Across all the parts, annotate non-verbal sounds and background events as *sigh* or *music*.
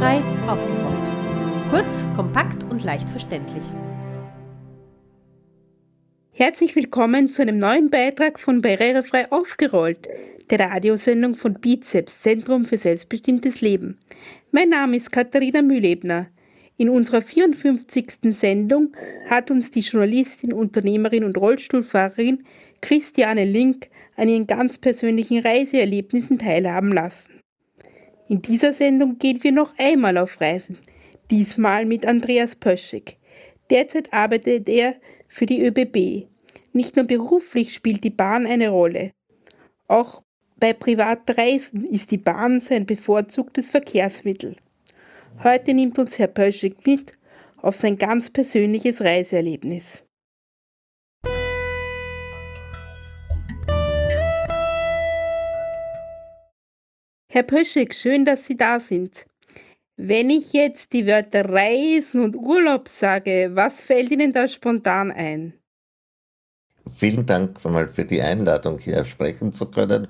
Barrierefrei aufgerollt. Kurz, kompakt und leicht verständlich. Herzlich willkommen zu einem neuen Beitrag von Barrierefrei aufgerollt, der Radiosendung von Bizeps, Zentrum für selbstbestimmtes Leben. Mein Name ist Katharina Mühlebner. In unserer 54. Sendung hat uns die Journalistin, Unternehmerin und Rollstuhlfahrerin Christiane Link an ihren ganz persönlichen Reiseerlebnissen teilhaben lassen. In dieser Sendung gehen wir noch einmal auf Reisen, diesmal mit Andreas Pöschek. Derzeit arbeitet er für die ÖBB. Nicht nur beruflich spielt die Bahn eine Rolle. Auch bei Privatreisen ist die Bahn sein bevorzugtes Verkehrsmittel. Heute nimmt uns Herr Pöschek mit auf sein ganz persönliches Reiseerlebnis. Herr Pöschek, schön, dass Sie da sind. Wenn ich jetzt die Wörter Reisen und Urlaub sage, was fällt Ihnen da spontan ein? Vielen Dank einmal für die Einladung, hier sprechen zu können.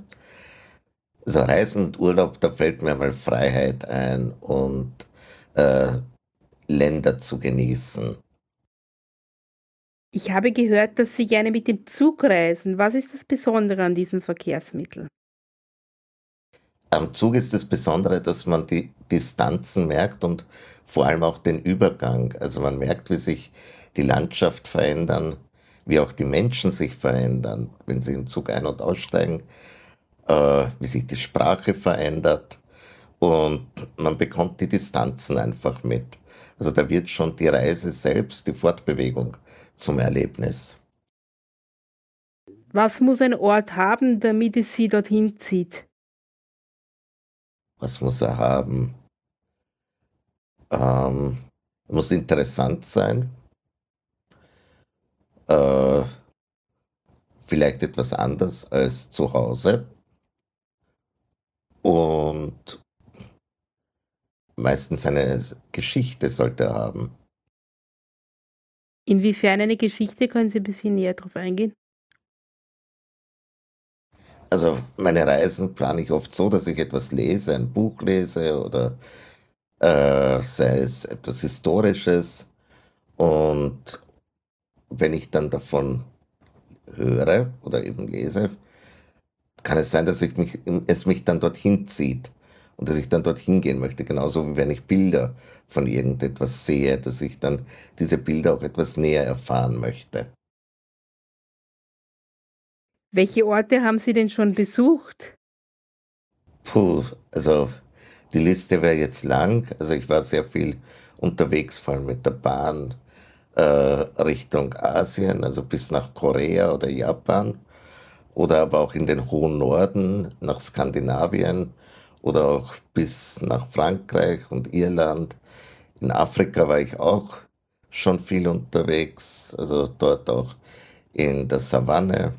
Also Reisen und Urlaub, da fällt mir mal Freiheit ein und äh, Länder zu genießen. Ich habe gehört, dass Sie gerne mit dem Zug reisen. Was ist das Besondere an diesem Verkehrsmittel? Am Zug ist das Besondere, dass man die Distanzen merkt und vor allem auch den Übergang. Also man merkt, wie sich die Landschaft verändern, wie auch die Menschen sich verändern, wenn sie im Zug ein- und aussteigen, äh, wie sich die Sprache verändert und man bekommt die Distanzen einfach mit. Also da wird schon die Reise selbst, die Fortbewegung zum Erlebnis. Was muss ein Ort haben, damit es Sie dorthin zieht? Was muss er haben? Ähm, muss interessant sein. Äh, vielleicht etwas anders als zu Hause. Und meistens eine Geschichte sollte er haben. Inwiefern eine Geschichte? Können Sie ein bisschen näher darauf eingehen? Also meine Reisen plane ich oft so, dass ich etwas lese, ein Buch lese oder äh, sei es etwas Historisches. Und wenn ich dann davon höre oder eben lese, kann es sein, dass ich mich, es mich dann dorthin zieht und dass ich dann dorthin gehen möchte. Genauso wie wenn ich Bilder von irgendetwas sehe, dass ich dann diese Bilder auch etwas näher erfahren möchte. Welche Orte haben Sie denn schon besucht? Puh, also die Liste wäre jetzt lang. Also ich war sehr viel unterwegs, vor allem mit der Bahn äh, Richtung Asien, also bis nach Korea oder Japan oder aber auch in den hohen Norden nach Skandinavien oder auch bis nach Frankreich und Irland. In Afrika war ich auch schon viel unterwegs, also dort auch in der Savanne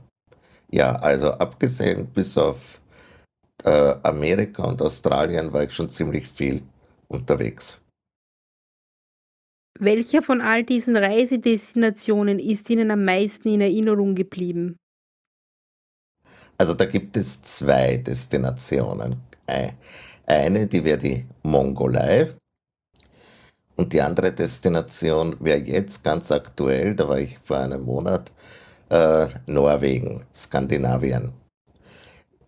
ja, also abgesehen bis auf äh, Amerika und Australien war ich schon ziemlich viel unterwegs. Welcher von all diesen Reisedestinationen ist Ihnen am meisten in Erinnerung geblieben? Also da gibt es zwei Destinationen. Eine, die wäre die Mongolei und die andere Destination wäre jetzt ganz aktuell, da war ich vor einem Monat, äh, Norwegen, Skandinavien.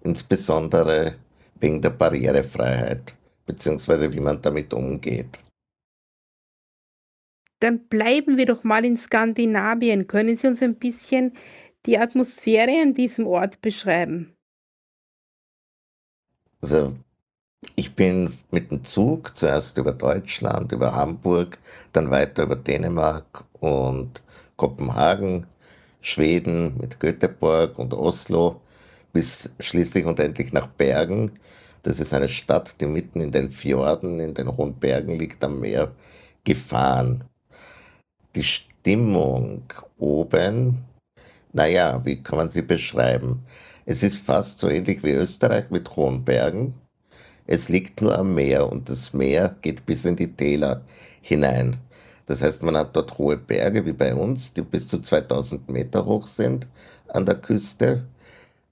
Insbesondere wegen der Barrierefreiheit, beziehungsweise wie man damit umgeht. Dann bleiben wir doch mal in Skandinavien. Können Sie uns ein bisschen die Atmosphäre an diesem Ort beschreiben? Also, ich bin mit dem Zug zuerst über Deutschland, über Hamburg, dann weiter über Dänemark und Kopenhagen Schweden mit Göteborg und Oslo bis schließlich und endlich nach Bergen. Das ist eine Stadt, die mitten in den Fjorden, in den hohen Bergen liegt am Meer, gefahren. Die Stimmung oben, naja, wie kann man sie beschreiben? Es ist fast so ähnlich wie Österreich mit hohen Bergen. Es liegt nur am Meer und das Meer geht bis in die Täler hinein. Das heißt, man hat dort hohe Berge wie bei uns, die bis zu 2000 Meter hoch sind an der Küste.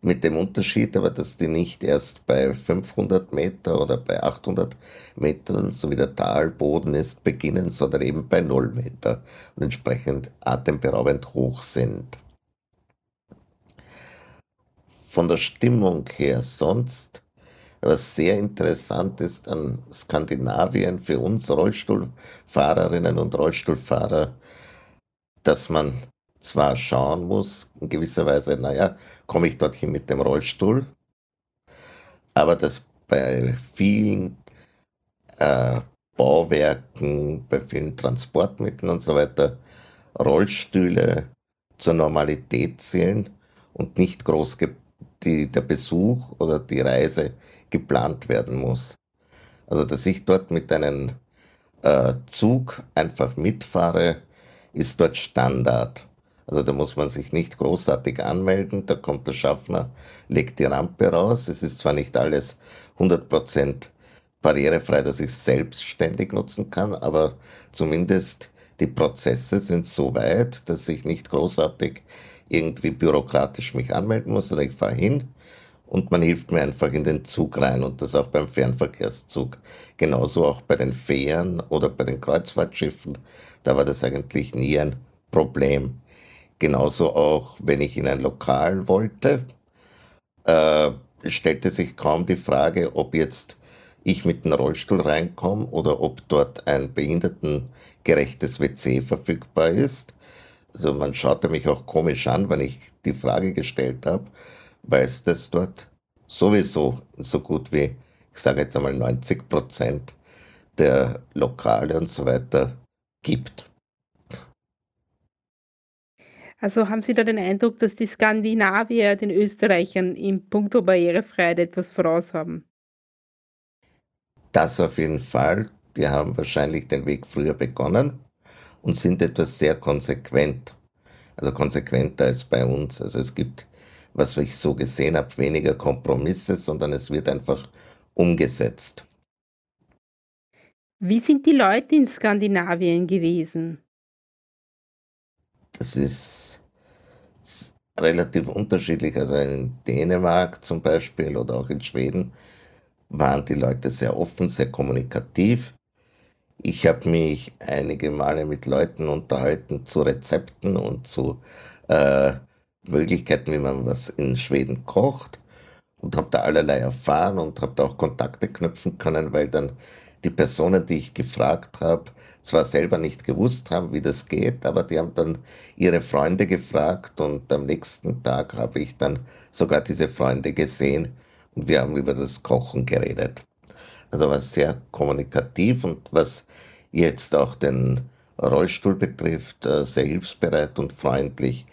mit dem Unterschied aber, dass die nicht erst bei 500 Meter oder bei 800 Metern, so wie der Talboden ist, beginnen, sondern eben bei 0 Meter und entsprechend atemberaubend hoch sind. Von der Stimmung her sonst, was sehr interessant ist an Skandinavien für uns Rollstuhlfahrerinnen und Rollstuhlfahrer, dass man zwar schauen muss, in gewisser Weise, naja, komme ich dorthin mit dem Rollstuhl, aber dass bei vielen äh, Bauwerken, bei vielen Transportmitteln und so weiter Rollstühle zur Normalität zählen und nicht groß die, der Besuch oder die Reise geplant werden muss. Also dass ich dort mit einem äh, Zug einfach mitfahre, ist dort Standard. Also da muss man sich nicht großartig anmelden, da kommt der Schaffner, legt die Rampe raus. Es ist zwar nicht alles 100% barrierefrei, dass ich es selbstständig nutzen kann, aber zumindest die Prozesse sind so weit, dass ich nicht großartig irgendwie bürokratisch mich anmelden muss, sondern ich fahre hin und man hilft mir einfach in den Zug rein und das auch beim Fernverkehrszug. Genauso auch bei den Fähren oder bei den Kreuzfahrtschiffen, da war das eigentlich nie ein Problem. Genauso auch, wenn ich in ein Lokal wollte, äh, stellte sich kaum die Frage, ob jetzt ich mit dem Rollstuhl reinkomme oder ob dort ein behindertengerechtes WC verfügbar ist. Also man schaute mich auch komisch an, wenn ich die Frage gestellt habe, weil es das dort sowieso so gut wie, ich sage jetzt einmal 90 Prozent der Lokale und so weiter gibt. Also haben Sie da den Eindruck, dass die Skandinavier den Österreichern in puncto Barrierefreiheit etwas voraus haben? Das auf jeden Fall. Die haben wahrscheinlich den Weg früher begonnen und sind etwas sehr konsequent. Also konsequenter als bei uns. Also es gibt, was ich so gesehen habe, weniger Kompromisse, sondern es wird einfach umgesetzt. Wie sind die Leute in Skandinavien gewesen? Das ist relativ unterschiedlich. Also in Dänemark zum Beispiel oder auch in Schweden waren die Leute sehr offen, sehr kommunikativ. Ich habe mich einige Male mit Leuten unterhalten zu Rezepten und zu äh, Möglichkeiten, wie man was in Schweden kocht und habe da allerlei erfahren und habe da auch Kontakte knüpfen können, weil dann die Personen, die ich gefragt habe, zwar selber nicht gewusst haben, wie das geht, aber die haben dann ihre Freunde gefragt und am nächsten Tag habe ich dann sogar diese Freunde gesehen und wir haben über das Kochen geredet. Also war sehr kommunikativ und was jetzt auch den Rollstuhl betrifft, äh, sehr hilfsbereit und freundlich.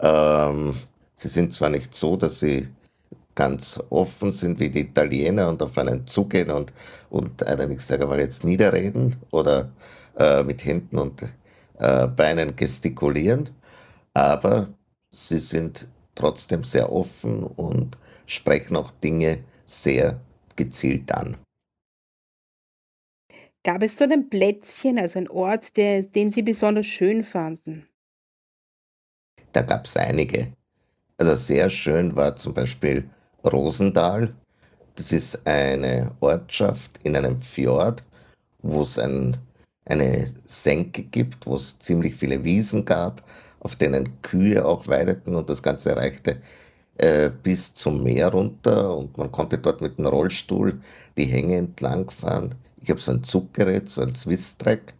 Ähm, sie sind zwar nicht so, dass sie ganz offen sind wie die Italiener und auf einen zugehen und, und einen, ich sage mal jetzt, niederreden oder äh, mit Händen und äh, Beinen gestikulieren, aber sie sind trotzdem sehr offen und sprechen auch Dinge sehr gezielt an. Gab es dort ein Plätzchen, also ein Ort, der, den Sie besonders schön fanden? Da gab es einige. Also sehr schön war zum Beispiel Rosendahl. Das ist eine Ortschaft in einem Fjord, wo es ein, eine Senke gibt, wo es ziemlich viele Wiesen gab, auf denen Kühe auch weideten und das Ganze reichte äh, bis zum Meer runter und man konnte dort mit dem Rollstuhl die Hänge entlang fahren. Ich habe so ein Zuggerät, so ein Swiss-Track.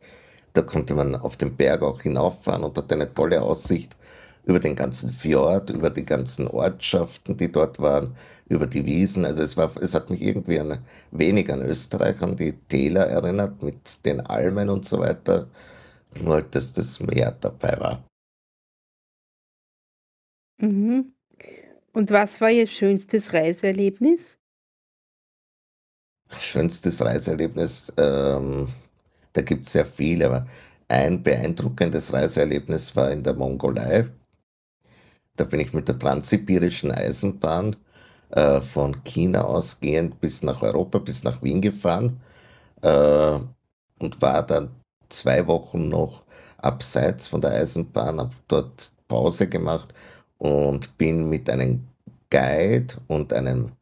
Da konnte man auf den Berg auch hinauffahren und hatte eine tolle Aussicht über den ganzen Fjord, über die ganzen Ortschaften, die dort waren, über die Wiesen. Also es, war, es hat mich irgendwie ein wenig an Österreich, an die Täler erinnert, mit den Almen und so weiter. Nur halt, dass das Meer dabei war. Mhm. Und was war Ihr schönstes Reiseerlebnis? Schönstes Reiseerlebnis, ähm, da gibt es sehr viele, aber ein beeindruckendes Reiseerlebnis war in der Mongolei. Da bin ich mit der transsibirischen Eisenbahn äh, von China ausgehend bis nach Europa, bis nach Wien gefahren äh, und war dann zwei Wochen noch abseits von der Eisenbahn, habe dort Pause gemacht und bin mit einem Guide und einem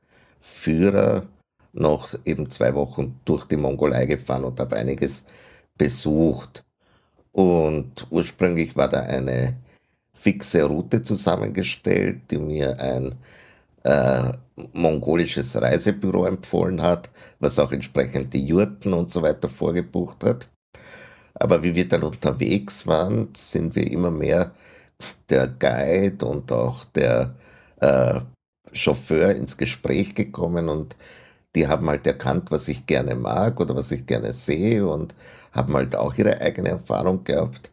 Führer noch eben zwei Wochen durch die Mongolei gefahren und habe einiges besucht. Und ursprünglich war da eine fixe Route zusammengestellt, die mir ein äh, mongolisches Reisebüro empfohlen hat, was auch entsprechend die Jurten und so weiter vorgebucht hat. Aber wie wir dann unterwegs waren, sind wir immer mehr der Guide und auch der äh, Chauffeur ins Gespräch gekommen und die haben halt erkannt, was ich gerne mag oder was ich gerne sehe und haben halt auch ihre eigene Erfahrung gehabt.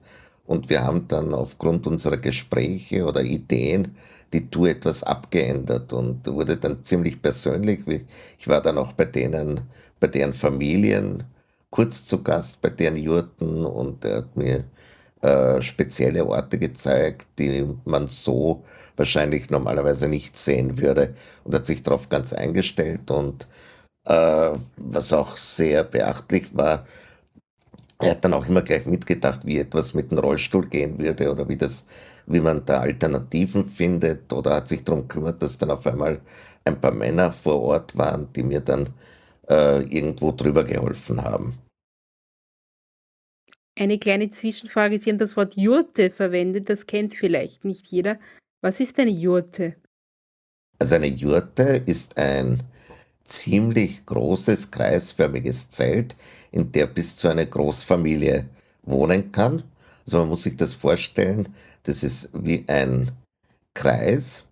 Und wir haben dann aufgrund unserer Gespräche oder Ideen die Tour etwas abgeändert und wurde dann ziemlich persönlich. Ich war dann auch bei denen, bei deren Familien kurz zu Gast, bei deren Jurten und er hat mir äh, spezielle Orte gezeigt, die man so wahrscheinlich normalerweise nicht sehen würde und hat sich darauf ganz eingestellt und äh, was auch sehr beachtlich war, er hat dann auch immer gleich mitgedacht, wie etwas mit dem Rollstuhl gehen würde oder wie das, wie man da Alternativen findet oder hat sich darum gekümmert, dass dann auf einmal ein paar Männer vor Ort waren, die mir dann äh, irgendwo drüber geholfen haben. Eine kleine Zwischenfrage. Sie haben das Wort Jurte verwendet, das kennt vielleicht nicht jeder. Was ist eine Jurte? Also eine Jurte ist ein ziemlich großes kreisförmiges Zelt, in der bis zu einer Großfamilie wohnen kann. Also man muss sich das vorstellen, das ist wie ein Kreis,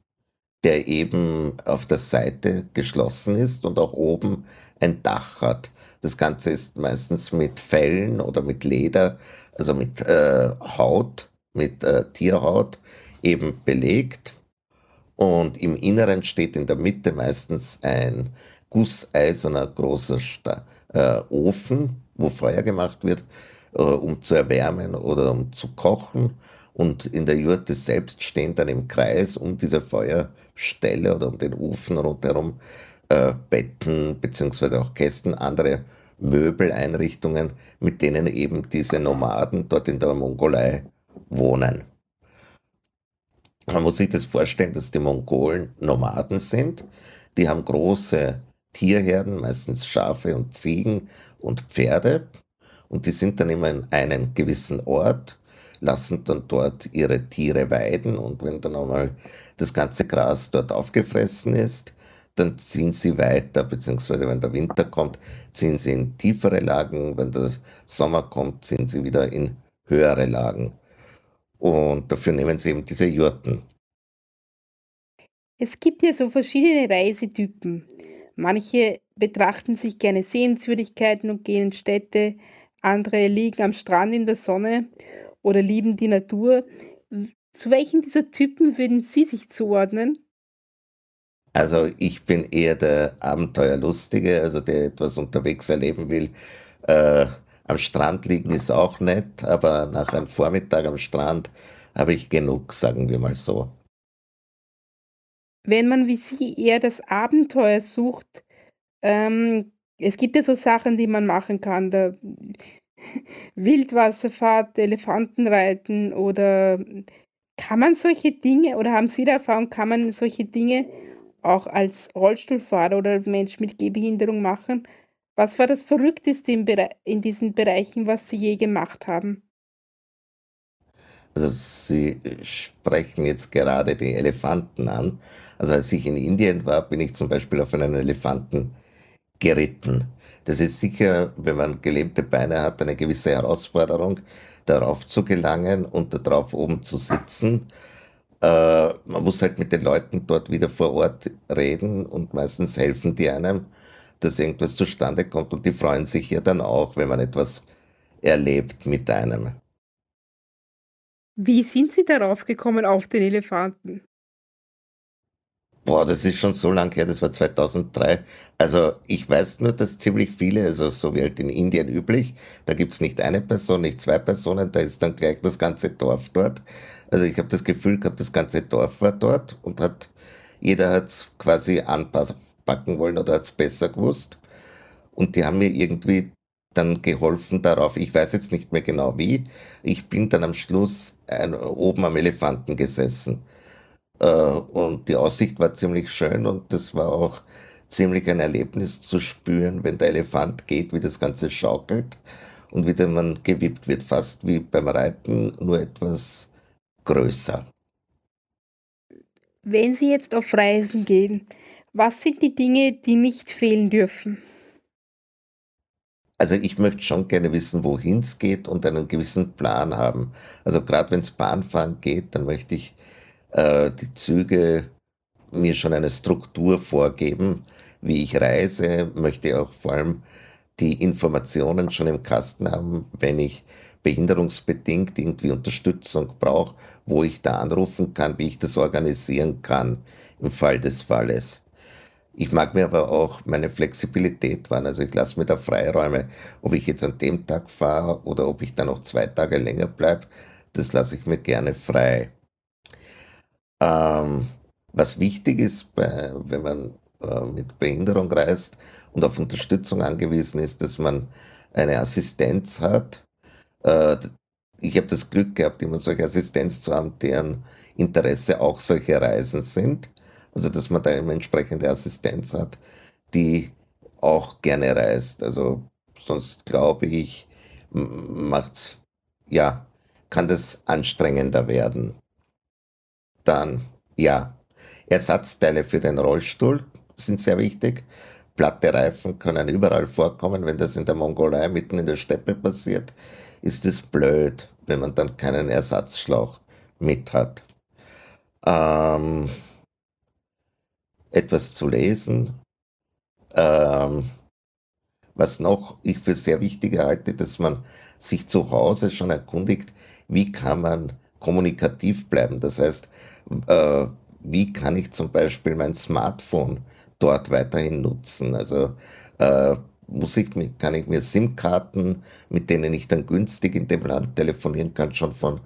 der eben auf der Seite geschlossen ist und auch oben ein Dach hat. Das Ganze ist meistens mit Fellen oder mit Leder, also mit äh, Haut, mit äh, Tierhaut eben belegt. Und im Inneren steht in der Mitte meistens ein gusseiserner großer Sta äh, Ofen, wo Feuer gemacht wird, äh, um zu erwärmen oder um zu kochen. Und in der Jurte selbst stehen dann im Kreis um diese Feuerstelle oder um den Ofen rundherum äh, Betten beziehungsweise auch Kästen, andere Möbeleinrichtungen, mit denen eben diese Nomaden dort in der Mongolei wohnen. Man muss sich das vorstellen, dass die Mongolen Nomaden sind. Die haben große Tierherden, meistens Schafe und Ziegen und Pferde. Und die sind dann immer in einem gewissen Ort, lassen dann dort ihre Tiere weiden. Und wenn dann einmal das ganze Gras dort aufgefressen ist, dann ziehen sie weiter, beziehungsweise wenn der Winter kommt, ziehen sie in tiefere Lagen, wenn der Sommer kommt, ziehen sie wieder in höhere Lagen. Und dafür nehmen sie eben diese Jurten. Es gibt ja so verschiedene Reisetypen. Manche betrachten sich gerne Sehenswürdigkeiten und gehen in Städte, andere liegen am Strand in der Sonne oder lieben die Natur. Zu welchen dieser Typen würden Sie sich zuordnen? Also ich bin eher der Abenteuerlustige, also der etwas unterwegs erleben will. Äh, am Strand liegen ist auch nett, aber nach einem Vormittag am Strand habe ich genug, sagen wir mal so. Wenn man wie Sie eher das Abenteuer sucht, ähm, es gibt ja so Sachen, die man machen kann, da *laughs* Wildwasserfahrt, Elefantenreiten oder kann man solche Dinge oder haben Sie da Erfahrung, kann man solche Dinge auch als Rollstuhlfahrer oder als Mensch mit Gehbehinderung machen. Was war das Verrückteste in, diesen Bereichen, was Sie je gemacht haben? Also Sie sprechen jetzt gerade die Elefanten an. Also als ich in Indien war, bin ich zum Beispiel auf einen Elefanten geritten. Das ist sicher, wenn man gelähmte Beine hat, eine gewisse Herausforderung, darauf zu gelangen und darauf oben zu sitzen äh, man muss halt mit den Leuten dort wieder vor Ort reden und meistens helfen die einem, dass irgendwas zustande kommt und die freuen sich ja dann auch, wenn man etwas erlebt mit einem. Wie sind Sie darauf gekommen, auf den Elefanten? Boah, das ist schon so lange her, das war 2003. Also ich weiß nur, dass ziemlich viele, also so wie halt in Indien üblich, da gibt es nicht eine Person, nicht zwei Personen, da ist dann gleich das ganze Dorf dort. Also ich habe das Gefühl gehabt, das ganze Dorf war dort und hat, jeder hat es quasi anpacken wollen oder hat es besser gewusst. Und die haben mir irgendwie dann geholfen darauf, ich weiß jetzt nicht mehr genau wie, ich bin dann am Schluss oben am Elefanten gesessen. Äh, und die Aussicht war ziemlich schön und das war auch ziemlich ein Erlebnis zu spüren, wenn der Elefant geht, wie das Ganze schaukelt und wieder man gewippt wird, fast wie beim Reiten, nur etwas größer. Wenn Sie jetzt auf Reisen gehen, was sind die Dinge, die nicht fehlen dürfen? Also ich möchte schon gerne wissen, wohin es geht und einen gewissen Plan haben. Also gerade wenn es Bahnfahren geht, dann möchte ich äh, die Züge mir schon eine Struktur vorgeben, wie ich reise, möchte auch vor allem die Informationen schon im Kasten haben, wenn ich behinderungsbedingt irgendwie Unterstützung brauche, wo ich da anrufen kann, wie ich das organisieren kann im Fall des Falles. Ich mag mir aber auch meine Flexibilität wahren. Also ich lasse mir da Freiräume, ob ich jetzt an dem Tag fahre oder ob ich da noch zwei Tage länger bleibe, das lasse ich mir gerne frei. Ähm, was wichtig ist, bei, wenn man äh, mit Behinderung reist und auf Unterstützung angewiesen ist, dass man eine Assistenz hat. Äh, ich habe das Glück gehabt, immer solche Assistenz zu haben, deren Interesse auch solche Reisen sind. Also dass man da eine entsprechende Assistenz hat, die auch gerne reist. Also sonst glaube ich, macht's, ja, kann das anstrengender werden. Dann, ja, Ersatzteile für den Rollstuhl sind sehr wichtig. Platte Reifen können überall vorkommen. Wenn das in der Mongolei mitten in der Steppe passiert, ist es blöd, wenn man dann keinen Ersatzschlauch mit hat. Ähm, etwas zu lesen. Ähm, was noch ich für sehr wichtig halte, dass man sich zu Hause schon erkundigt, wie kann man kommunikativ bleiben. Das heißt, äh, wie kann ich zum Beispiel mein Smartphone dort weiterhin nutzen? Also äh, muss ich, kann ich mir SIM-Karten, mit denen ich dann günstig in dem Land telefonieren kann, schon von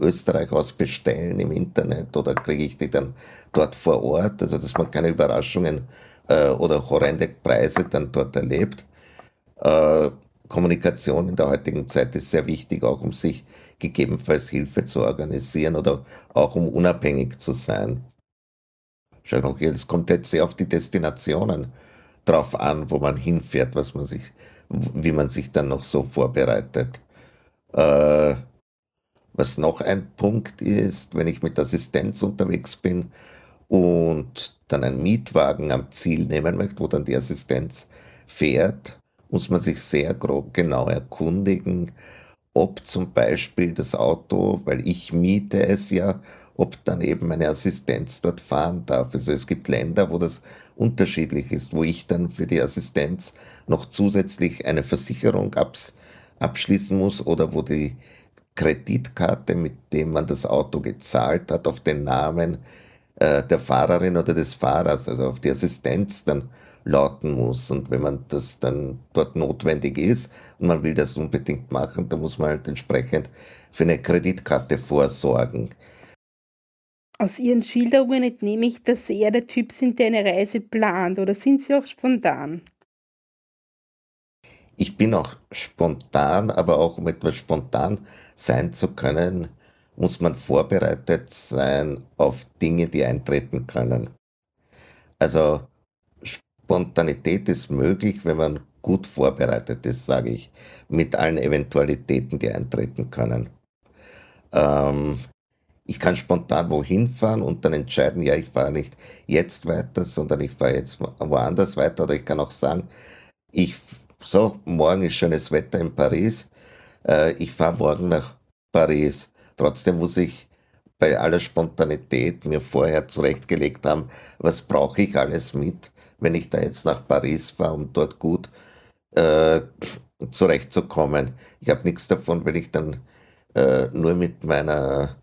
Österreich aus bestellen im Internet oder kriege ich die dann dort vor Ort? Also dass man keine Überraschungen äh, oder horrende Preise dann dort erlebt. Äh, Kommunikation in der heutigen Zeit ist sehr wichtig, auch um sich gegebenenfalls Hilfe zu organisieren oder auch um unabhängig zu sein. Es kommt jetzt sehr auf die Destinationen drauf an, wo man hinfährt, was man sich, wie man sich dann noch so vorbereitet. Äh, was noch ein Punkt ist, wenn ich mit Assistenz unterwegs bin und dann einen Mietwagen am Ziel nehmen möchte, wo dann die Assistenz fährt, muss man sich sehr grob genau erkundigen, ob zum Beispiel das Auto, weil ich miete es ja, ob dann eben eine Assistenz dort fahren darf. Also es gibt Länder, wo das unterschiedlich ist, wo ich dann für die Assistenz noch zusätzlich eine Versicherung abs abschließen muss oder wo die Kreditkarte, mit dem man das Auto gezahlt hat, auf den Namen äh, der Fahrerin oder des Fahrers, also auf die Assistenz dann lauten muss. Und wenn man das dann dort notwendig ist und man will das unbedingt machen, dann muss man halt entsprechend für eine Kreditkarte vorsorgen. Aus Ihren Schilderungen entnehme ich, dass Sie eher der Typ sind, der eine Reise plant, oder sind Sie auch spontan? Ich bin auch spontan, aber auch um etwas spontan sein zu können, muss man vorbereitet sein auf Dinge, die eintreten können. Also Spontanität ist möglich, wenn man gut vorbereitet ist, sage ich, mit allen Eventualitäten, die eintreten können. Ähm, ich kann spontan wohin fahren und dann entscheiden, ja, ich fahre nicht jetzt weiter, sondern ich fahre jetzt woanders weiter. Oder ich kann auch sagen, ich, so, morgen ist schönes Wetter in Paris, äh, ich fahre morgen nach Paris. Trotzdem muss ich bei aller Spontanität mir vorher zurechtgelegt haben, was brauche ich alles mit, wenn ich da jetzt nach Paris fahre, um dort gut äh, zurechtzukommen. Ich habe nichts davon, wenn ich dann äh, nur mit meiner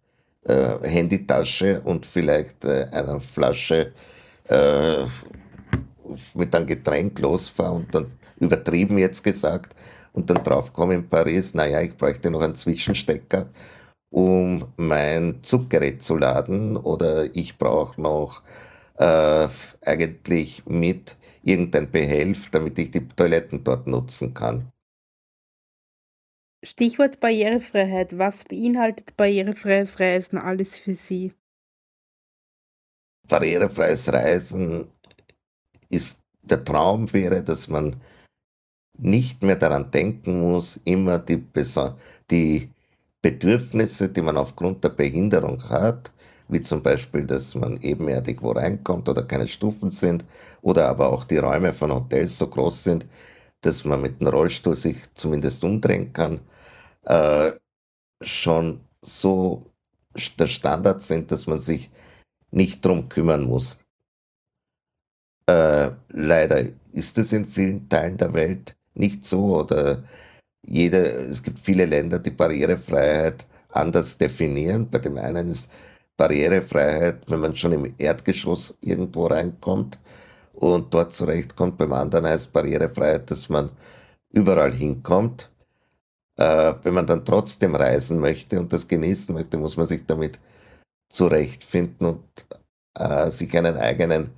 äh, Handytasche und vielleicht äh, einer Flasche äh, mit einem Getränk losfahre und dann übertrieben jetzt gesagt und dann draufkomme in Paris, naja, ich bräuchte noch einen Zwischenstecker, um mein Zuggerät zu laden oder ich brauche noch äh, eigentlich mit irgendein Behelf, damit ich die Toiletten dort nutzen kann. Stichwort Barrierefreiheit. Was beinhaltet barrierefreies Reisen alles für Sie? barrierefreies Reisen ist der Traum wäre, dass man nicht mehr daran denken muss, immer die, die Bedürfnisse, die man aufgrund der Behinderung hat, wie zum Beispiel, dass man ebenerdig wo reinkommt oder keine Stufen sind, oder aber auch die Räume von Hotels so groß sind, dass man mit dem Rollstuhl sich zumindest umdrehen kann, äh, schon so der Standard sind, dass man sich nicht drum kümmern muss. Äh, leider ist es in vielen Teilen der Welt nicht so oder jede, es gibt viele Länder, die Barrierefreiheit anders definieren. Bei dem einen ist Barrierefreiheit, wenn man schon im Erdgeschoss irgendwo reinkommt und dort zurechtkommt. Beim anderen heißt Barrierefreiheit, dass man überall hinkommt. Äh, wenn man dann trotzdem reisen möchte und das genießen möchte, muss man sich damit zurechtfinden und äh, sich einen eigenen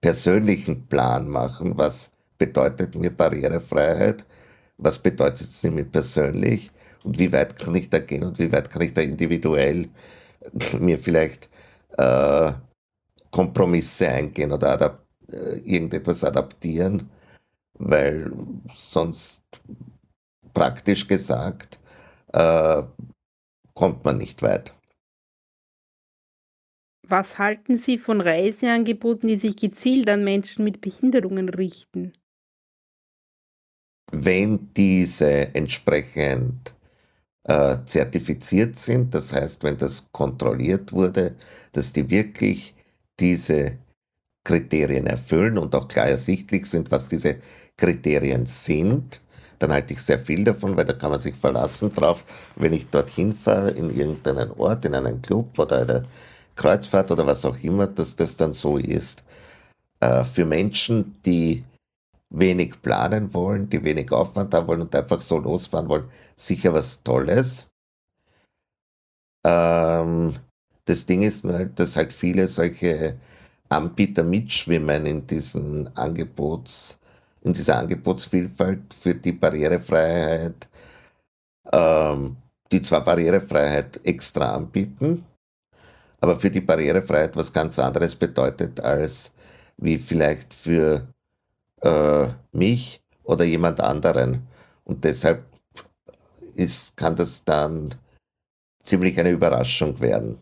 persönlichen Plan machen. Was bedeutet mir Barrierefreiheit? Was bedeutet es mir persönlich? Und wie weit kann ich da gehen und wie weit kann ich da individuell *laughs* mir vielleicht äh, Kompromisse eingehen oder adap äh, irgendetwas adaptieren, weil sonst praktisch gesagt äh, kommt man nicht weit. Was halten Sie von Reiseangeboten, die sich gezielt an Menschen mit Behinderungen richten? Wenn diese entsprechend äh, zertifiziert sind, das heißt, wenn das kontrolliert wurde, dass die wirklich diese Kriterien erfüllen und auch klar ersichtlich sind, was diese Kriterien sind, dann halte ich sehr viel davon, weil da kann man sich verlassen drauf, wenn ich dorthin fahre, in irgendeinen Ort, in einen Club oder eine Kreuzfahrt oder was auch immer, dass das dann so ist. Äh, für Menschen, die wenig planen wollen, die wenig Aufwand haben wollen und einfach so losfahren wollen, sicher was Tolles. Ähm, das Ding ist nur, dass halt viele solche Anbieter mitschwimmen in diesen Angebots, in dieser Angebotsvielfalt für die Barrierefreiheit, ähm, die zwar Barrierefreiheit extra anbieten, aber für die Barrierefreiheit was ganz anderes bedeutet als wie vielleicht für äh, mich oder jemand anderen. Und deshalb ist, kann das dann ziemlich eine Überraschung werden.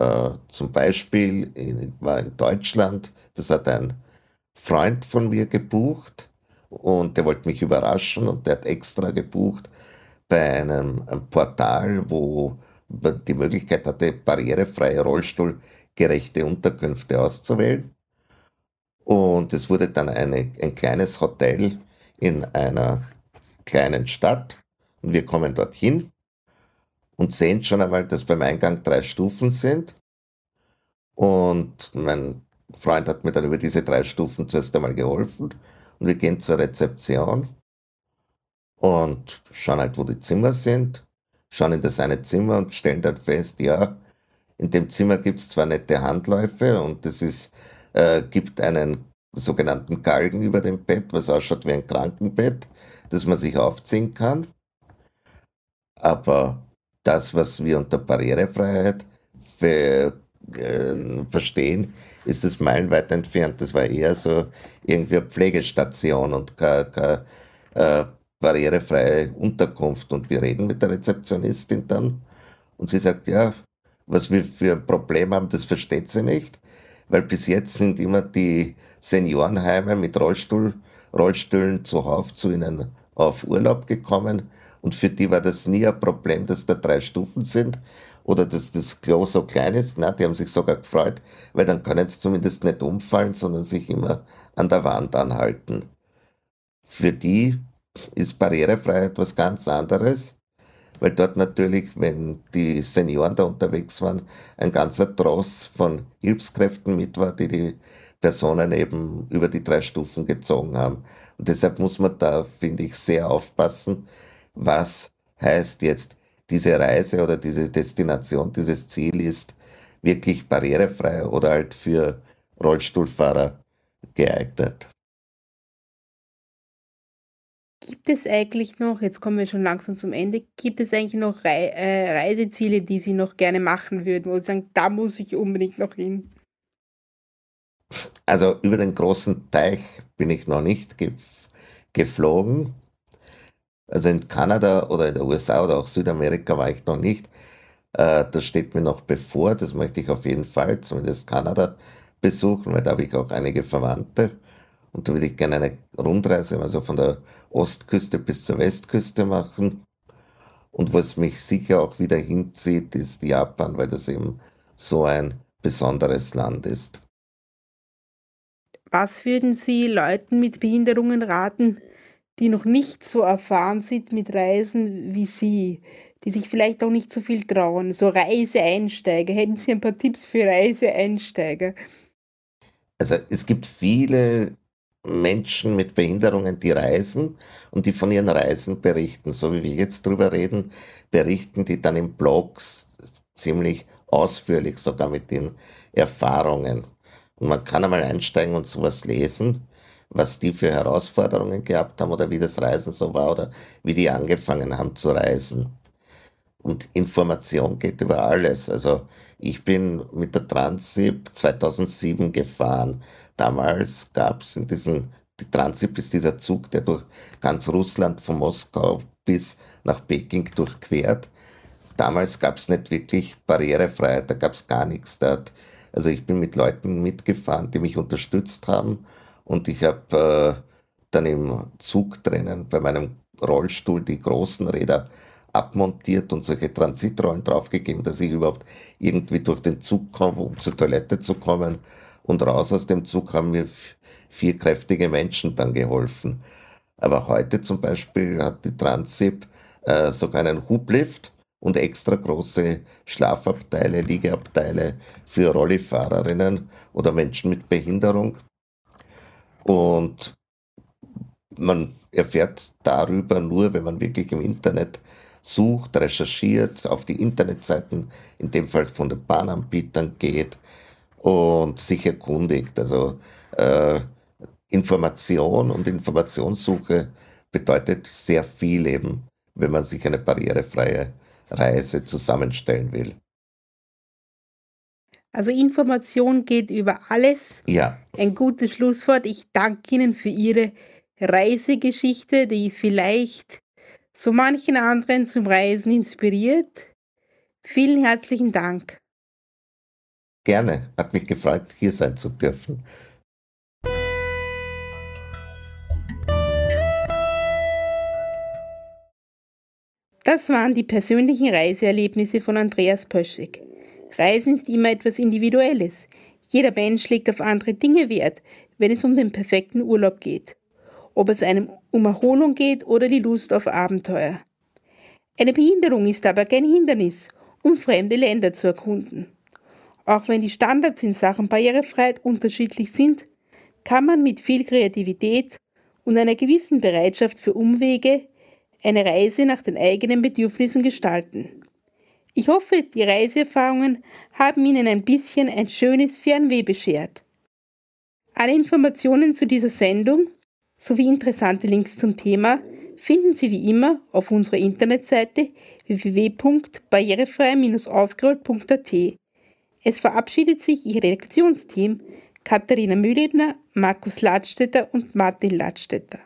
Äh, zum Beispiel ich war in Deutschland, das hat ein Freund von mir gebucht und der wollte mich überraschen und der hat extra gebucht bei einem, einem Portal, wo man die Möglichkeit hatte, barrierefreie, rollstuhlgerechte Unterkünfte auszuwählen. Und es wurde dann eine, ein kleines Hotel in einer kleinen Stadt. Und wir kommen dorthin und sehen schon einmal, dass beim Eingang drei Stufen sind. Und mein Freund hat mir dann über diese drei Stufen zuerst einmal geholfen. Und wir gehen zur Rezeption und schauen halt, wo die Zimmer sind, schauen in das eine Zimmer und stellen dann fest, ja, in dem Zimmer gibt es zwar nette Handläufe und es ist äh, gibt einen sogenannten Galgen über dem Bett, was ausschaut wie ein Krankenbett, das man sich aufziehen kann. Aber das, was wir unter Barrierefreiheit für, äh, verstehen, ist es meilenweit entfernt. Das war eher so irgendwie eine Pflegestation und keine, keine äh, barrierefreie Unterkunft. Und wir reden mit der Rezeptionistin dann und sie sagt, ja, was wir für ein Problem haben, das versteht sie nicht weil bis jetzt sind immer die Seniorenheime mit Rollstuhl, Rollstühlen zuhauf zu ihnen auf Urlaub gekommen und für die war das nie ein Problem, dass da drei Stufen sind oder dass das Klo so klein ist. Na, die haben sich sogar gefreut, weil dann können sie zumindest nicht umfallen, sondern sich immer an der Wand anhalten. Für die ist Barrierefreiheit was ganz anderes weil dort natürlich, wenn die Senioren da unterwegs waren, ein ganzer Tross von Hilfskräften mit war, die die Personen eben über die drei Stufen gezogen haben. Und deshalb muss man da, finde ich, sehr aufpassen, was heißt jetzt diese Reise oder diese Destination, dieses Ziel ist wirklich barrierefrei oder halt für Rollstuhlfahrer geeignet. Gibt es eigentlich noch, jetzt kommen wir schon langsam zum Ende, gibt es eigentlich noch Rei äh, Reiseziele, die Sie noch gerne machen würden, wo Sie sagen, da muss ich unbedingt noch hin? Also über den großen Teich bin ich noch nicht gef geflogen. Also in Kanada oder in den USA oder auch Südamerika war ich noch nicht. Äh, das steht mir noch bevor. Das möchte ich auf jeden Fall, zumindest Kanada, besuchen, weil da habe ich auch einige Verwandte. Und da würde ich gerne eine Rundreise, also von der Ostküste bis zur Westküste machen. Und was mich sicher auch wieder hinzieht, ist Japan, weil das eben so ein besonderes Land ist. Was würden Sie Leuten mit Behinderungen raten, die noch nicht so erfahren sind mit Reisen wie Sie, die sich vielleicht auch nicht so viel trauen, so Reiseeinsteiger? Hätten Sie ein paar Tipps für Reiseeinsteiger? Also es gibt viele Menschen mit Behinderungen, die reisen und die von ihren Reisen berichten, so wie wir jetzt drüber reden, berichten die dann in Blogs ziemlich ausführlich, sogar mit den Erfahrungen. Und man kann einmal einsteigen und sowas lesen, was die für Herausforderungen gehabt haben oder wie das Reisen so war oder wie die angefangen haben zu reisen. Und Information geht über alles. Also ich bin mit der Transip 2007 gefahren. Damals gab es in diesem, die Transip ist dieser Zug, der durch ganz Russland von Moskau bis nach Peking durchquert. Damals gab es nicht wirklich Barrierefreiheit, da gab es gar nichts. Da also ich bin mit Leuten mitgefahren, die mich unterstützt haben und ich habe äh, dann im Zug drinnen bei meinem Rollstuhl die großen Räder abmontiert und solche Transitrollen draufgegeben, dass ich überhaupt irgendwie durch den Zug komme, um zur Toilette zu kommen. Und raus aus dem Zug haben mir vier kräftige Menschen dann geholfen. Aber heute zum Beispiel hat die Transip äh, sogar einen Hublift und extra große Schlafabteile, Liegeabteile für Rollifahrerinnen oder Menschen mit Behinderung. Und man erfährt darüber nur, wenn man wirklich im Internet sucht, recherchiert, auf die Internetseiten, in dem Fall von den Bahnanbietern geht und sich erkundigt. Also äh, Information und Informationssuche bedeutet sehr viel eben, wenn man sich eine barrierefreie Reise zusammenstellen will. Also Information geht über alles. Ja. Ein gutes Schlusswort. Ich danke Ihnen für Ihre Reisegeschichte, die vielleicht so manchen anderen zum Reisen inspiriert. Vielen herzlichen Dank. Gerne, hat mich gefreut, hier sein zu dürfen. Das waren die persönlichen Reiseerlebnisse von Andreas Pöschig. Reisen ist immer etwas Individuelles. Jeder Mensch legt auf andere Dinge Wert, wenn es um den perfekten Urlaub geht ob es einem um Erholung geht oder die Lust auf Abenteuer. Eine Behinderung ist aber kein Hindernis, um fremde Länder zu erkunden. Auch wenn die Standards in Sachen Barrierefreiheit unterschiedlich sind, kann man mit viel Kreativität und einer gewissen Bereitschaft für Umwege eine Reise nach den eigenen Bedürfnissen gestalten. Ich hoffe, die Reiseerfahrungen haben Ihnen ein bisschen ein schönes Fernweh beschert. Alle Informationen zu dieser Sendung sowie interessante Links zum Thema finden Sie wie immer auf unserer Internetseite www.barrierefrei-aufgerollt.at. Es verabschiedet sich Ihr Redaktionsteam Katharina Mühlebner, Markus Ladstätter und Martin Ladstätter.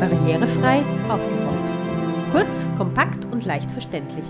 Barrierefrei aufgerollt. Kurz, kompakt und leicht verständlich.